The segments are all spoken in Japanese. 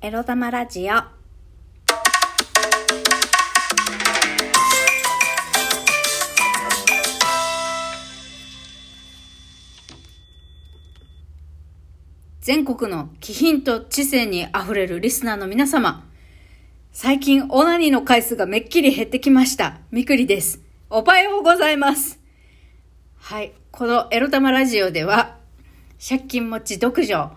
エロ玉ラジオ。全国の気品と知性に溢れるリスナーの皆様。最近オナニーの回数がめっきり減ってきました。みくりです。おはようございます。はい。このエロ玉ラジオでは、借金持ち独女、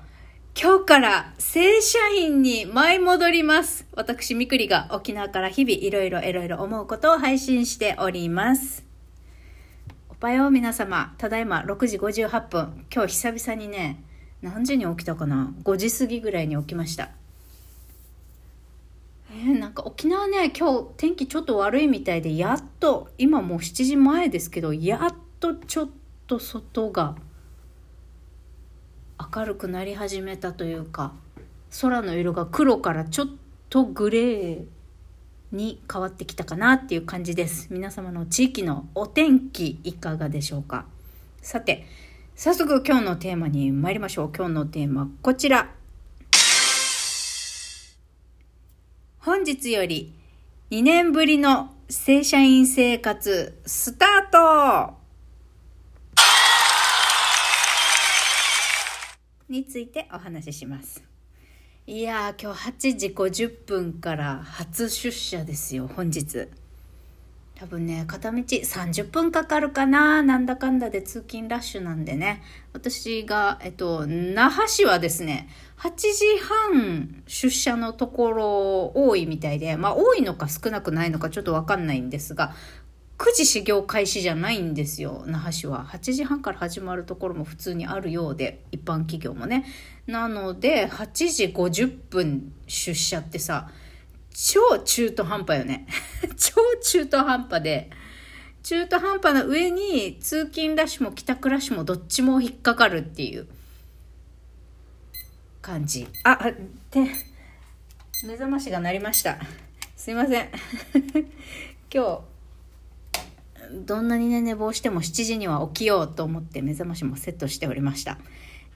今日から正社員に舞い戻ります。私、みくりが沖縄から日々いろいろいろいろ思うことを配信しております。おはよう皆様。ただいま6時58分。今日久々にね、何時に起きたかな ?5 時過ぎぐらいに起きました。えー、なんか沖縄ね、今日天気ちょっと悪いみたいで、やっと、今もう7時前ですけど、やっとちょっと外が明るくなり始めたというか空の色が黒からちょっとグレーに変わってきたかなっていう感じです。皆様の地域のお天気いかがでしょうか。さて早速今日のテーマに参りましょう。今日のテーマこちら。本日より2年ぶりの正社員生活スタート。についてお話しします。いやー、今日8時50分から初出社ですよ、本日。多分ね、片道30分かかるかな、なんだかんだで通勤ラッシュなんでね。私が、えっと、那覇市はですね、8時半出社のところ多いみたいで、まあ多いのか少なくないのかちょっとわかんないんですが、9時始業開始じゃないんですよ。那覇市は。8時半から始まるところも普通にあるようで一般企業もね。なので8時50分出社ってさ超中途半端よね。超中途半端で。中途半端な上に通勤ラッシュも帰宅ラッシュもどっちも引っかかるっていう。感じ。ああで目覚ましが鳴りました。すいません。今日どんなにね、寝坊しても7時には起きようと思って目覚ましもセットしておりました。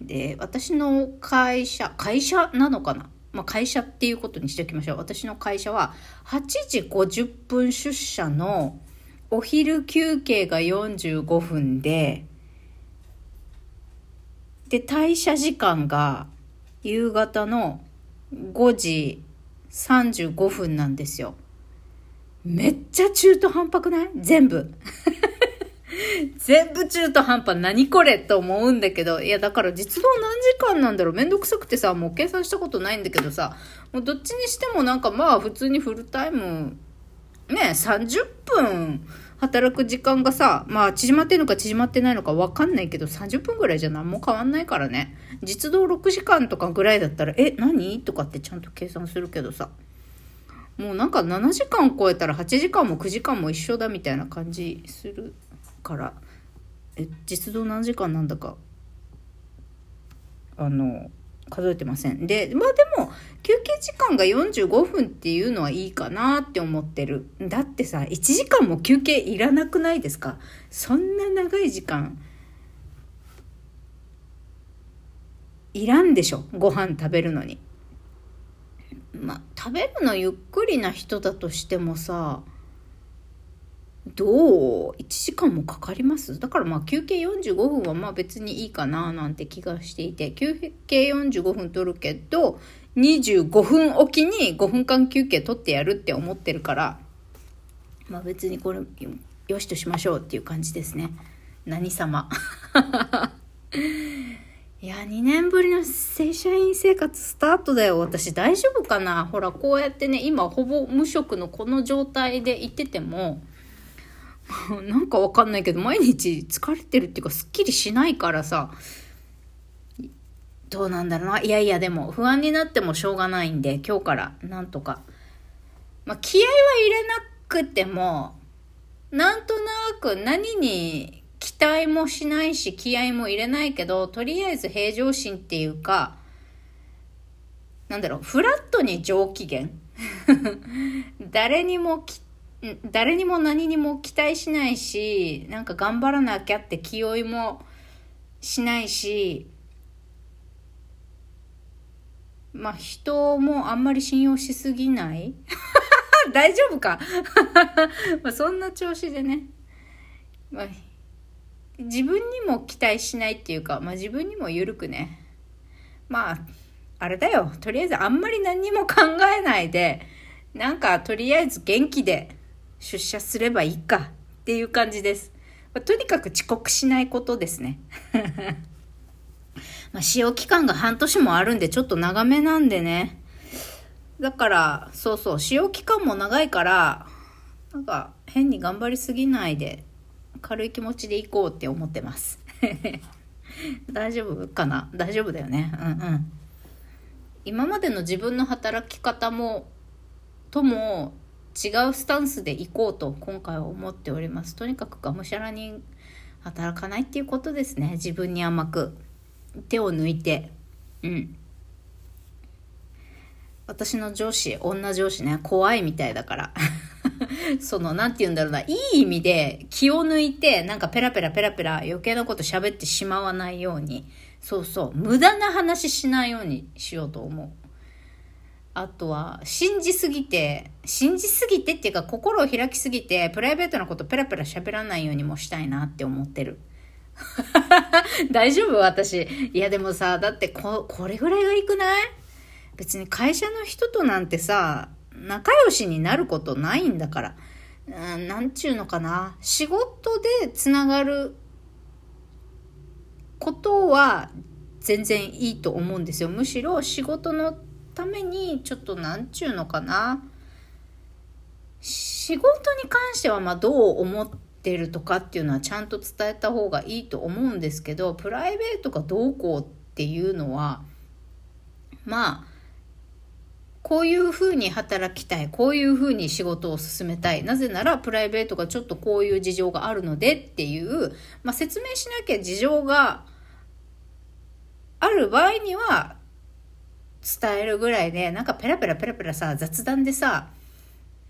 で、私の会社、会社なのかな？まあ、会社っていうことにしておきましょう。私の会社は8時50分出社のお昼休憩が45分で、で、退社時間が夕方の5時35分なんですよ。めっちゃ中途半端くない？全部。全部中途半端。何これ？と思うんだけど、いやだから実動何時間なんだろう？めんどくさくてさ、もう計算したことないんだけどさ、もうどっちにしてもなんかまあ普通にフルタイム、ね、30分働く時間がさ、まあ縮まってんのか縮まってないのかわかんないけど、30分ぐらいじゃ何も変わんないからね。実動6時間とかぐらいだったら、え、何？とかってちゃんと計算するけどさ。もうなんか7時間超えたら8時間も9時間も一緒だみたいな感じするから。え実動何時間なんだか。あの数えてません。でまあでも休憩時間が45分っていうのはいいかなって思ってる。だってさ1時間も休憩いらなくないですか？そんな長い時間。いらんでしょご飯食べるのに。ま、食べるのゆっくりな人だとしてもさどう？1時間もかかります？だからまあ休憩45分はまあ別にいいかななんて気がしていて休憩45分取るけど25分おきに5分間休憩取ってやるって思ってるからまあ別にこれよしとしましょうっていう感じですね。何様？いや、2年ぶりの正社員生活スタートだよ。私大丈夫かな？ほら、こうやってね、今ほぼ無職のこの状態でいてても、なんかわかんないけど、毎日疲れてるっていうか、すっきりしないからさ、どうなんだろうな。いやいや、でも不安になってもしょうがないんで、今日からなんとか。まあ、気合は入れなくても、なんとなく何に期待もしないし気合も入れないけどとりあえず平常心っていうかなんだろうフラットに上機嫌。誰にも誰にも何にも期待しないしなんか頑張らなきゃって気負いもしないしまあ人もあんまり信用しすぎない？大丈夫か？まあそんな調子でね、まあ、自分にも期待しないっていうか、まあ自分にも緩くね。まあ、あれだよ。とりあえずあんまり何にも考えないで、なんかとりあえず元気で出社すればいいかっていう感じです。まあ、とにかく遅刻しないことですね。まあ使用期間が半年もあるんでちょっと長めなんでね。だから、そうそう、使用期間も長いから、なんか変に頑張りすぎないで、軽い気持ちで行こうって思ってます。大丈夫かな？大丈夫だよね。うんうん。今までの自分の働き方も、とも違うスタンスで行こうと今回は思っております。とにかくがむしゃらに働かないっていうことですね。自分に甘く。手を抜いて。うん。私の上司、女上司ね、怖いみたいだから。その、なんて言うんだろうな、いい意味で気を抜いて、なんかペラペラペラペラ余計なこと喋ってしまわないように、そうそう、無駄な話しないようにしようと思う。あとは、信じすぎて、信じすぎてっていうか、心を開きすぎて、プライベートなことペラペラ喋らないようにもしたいなって思ってる。大丈夫？私。いやでもさ、だってこ、これぐらいがいくない？別に会社の人となんてさ、仲良しになることないんだから。うん、なんちゅうのかな。仕事でつながることは全然いいと思うんですよ。むしろ仕事のためにちょっとなんちゅうのかな。仕事に関してはまあどう思ってるとかっていうのはちゃんと伝えた方がいいと思うんですけど、プライベートがどうこうっていうのは、まあ、こういうふうに働きたい。こういうふうに仕事を進めたい。なぜならプライベートがちょっとこういう事情があるのでっていう、まあ、説明しなきゃ事情がある場合には伝えるぐらいで、なんかペラペラペラペラさ、雑談でさ、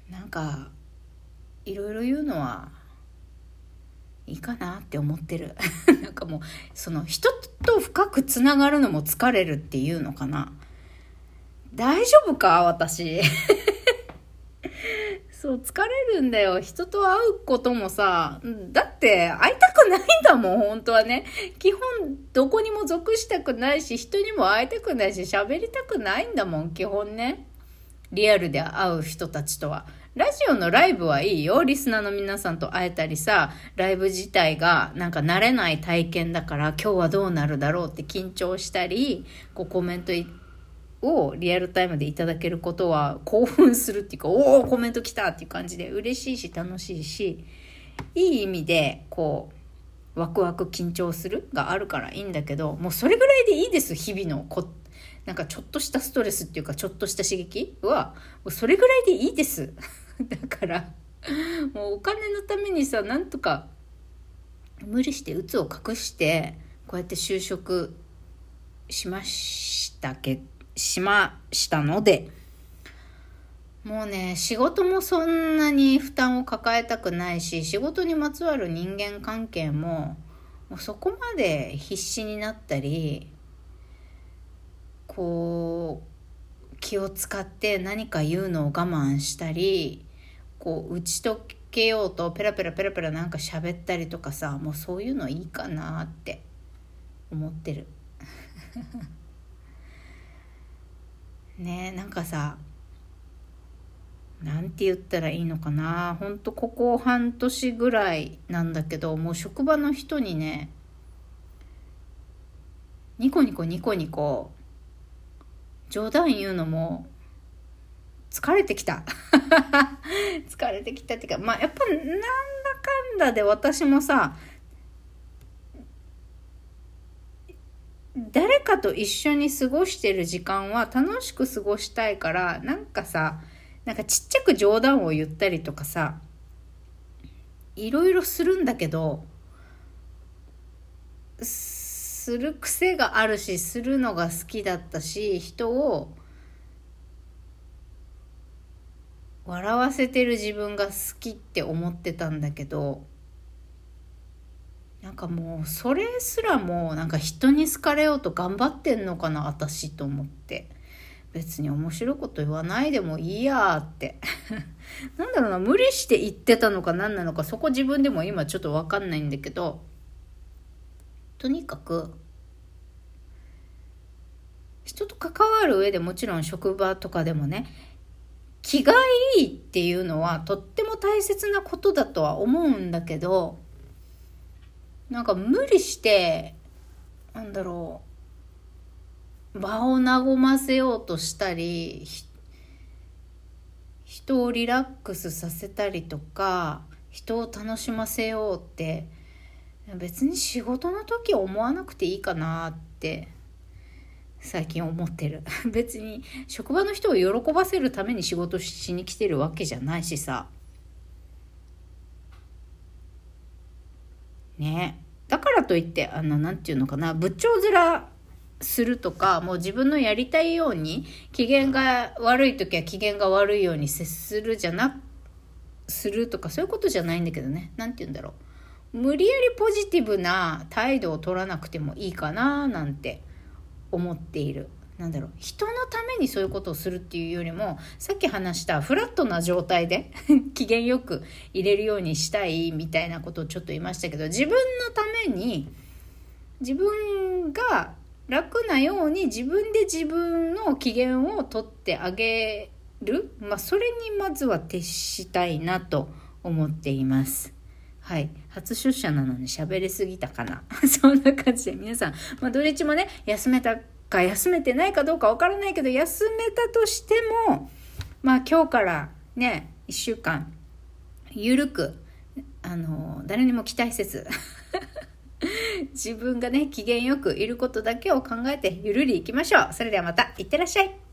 なんか、いろいろ言うのは、いいかなって思ってる。なんかもう、その人と深くつながるのも疲れるっていうのかな。大丈夫か？私。そう、疲れるんだよ。人と会うこともさ、だって会いたくないんだもん、本当はね。基本、どこにも属したくないし、人にも会いたくないし、喋りたくないんだもん、基本ね。リアルで会う人たちとは。ラジオのライブはいいよ。リスナーの皆さんと会えたりさ、ライブ自体がなんか慣れない体験だから、今日はどうなるだろうって緊張したり、こうコメントをリアルタイムでいただけることは興奮するっていうか、おおコメント来たっていう感じで嬉しいし楽しいし、いい意味でこう、ワクワク緊張するがあるからいいんだけど、もうそれぐらいでいいです、日々のこ、なんかちょっとしたストレスっていうか、ちょっとした刺激は、もうそれぐらいでいいです。だから、もうお金のためにさ、なんとか、無理して鬱を隠して、こうやって就職しましたけど、しましたので、もうね、仕事もそんなに負担を抱えたくないし、仕事にまつわる人間関係も、もうそこまで必死になったり、こう、気を使って何か言うのを我慢したり、こう、打ち解けようとペラペラペラペラなんか喋ったりとかさ、もうそういうのいいかなって思ってる。ねなんかさなんて言ったらいいのかな。ほんとここ半年ぐらいなんだけどもう職場の人にねニコニコニコニコ冗談言うのも疲れてきた。疲れてきたっていうかまあやっぱなんだかんだで私もさ誰かと一緒に過ごしてる時間は楽しく過ごしたいから、なんかさ、なんかちっちゃく冗談を言ったりとかさ、いろいろするんだけど、する癖があるし、するのが好きだったし、人を笑わせてる自分が好きって思ってたんだけど、なんかもうそれすらもなんか人に好かれようと頑張ってんのかな私と思って。別に面白いこと言わないでもいいやって。なんだろうな無理して言ってたのか何なのかそこ自分でも今ちょっと分かんないんだけど。とにかく人と関わる上でもちろん職場とかでもね気がいいっていうのはとっても大切なことだとは思うんだけどなんか無理してなんだろう場を和ませようとしたり人をリラックスさせたりとか人を楽しませようって別に仕事の時思わなくていいかなって最近思ってる。別に職場の人を喜ばせるために仕事しに来てるわけじゃないしさ。ね。だからといってあの何て言うのかな部長面するとかもう自分のやりたいように機嫌が悪い時は機嫌が悪いように接するじゃなするとかそういうことじゃないんだけどね。何て言うんだろう。無理やりポジティブな態度を取らなくてもいいかななんて思っている。なんだろう人のためにそういうことをするっていうよりもさっき話したフラットな状態で 機嫌よく入れるようにしたいみたいなことをちょっと言いましたけど自分のために自分が楽なように自分で自分の機嫌をとってあげる、まあ、それにまずは徹したいなと思っています。はい。初出社なのに喋りすぎたかな。そんな感じで皆さん、まあ、土日もね、休めたか休めてないかどうかわからないけど、休めたとしても、まあ今日からね、1週間、ゆるく、あの、誰にも期待せず、自分がね、機嫌よくいることだけを考えてゆるりいきましょう。それではまた、いってらっしゃい。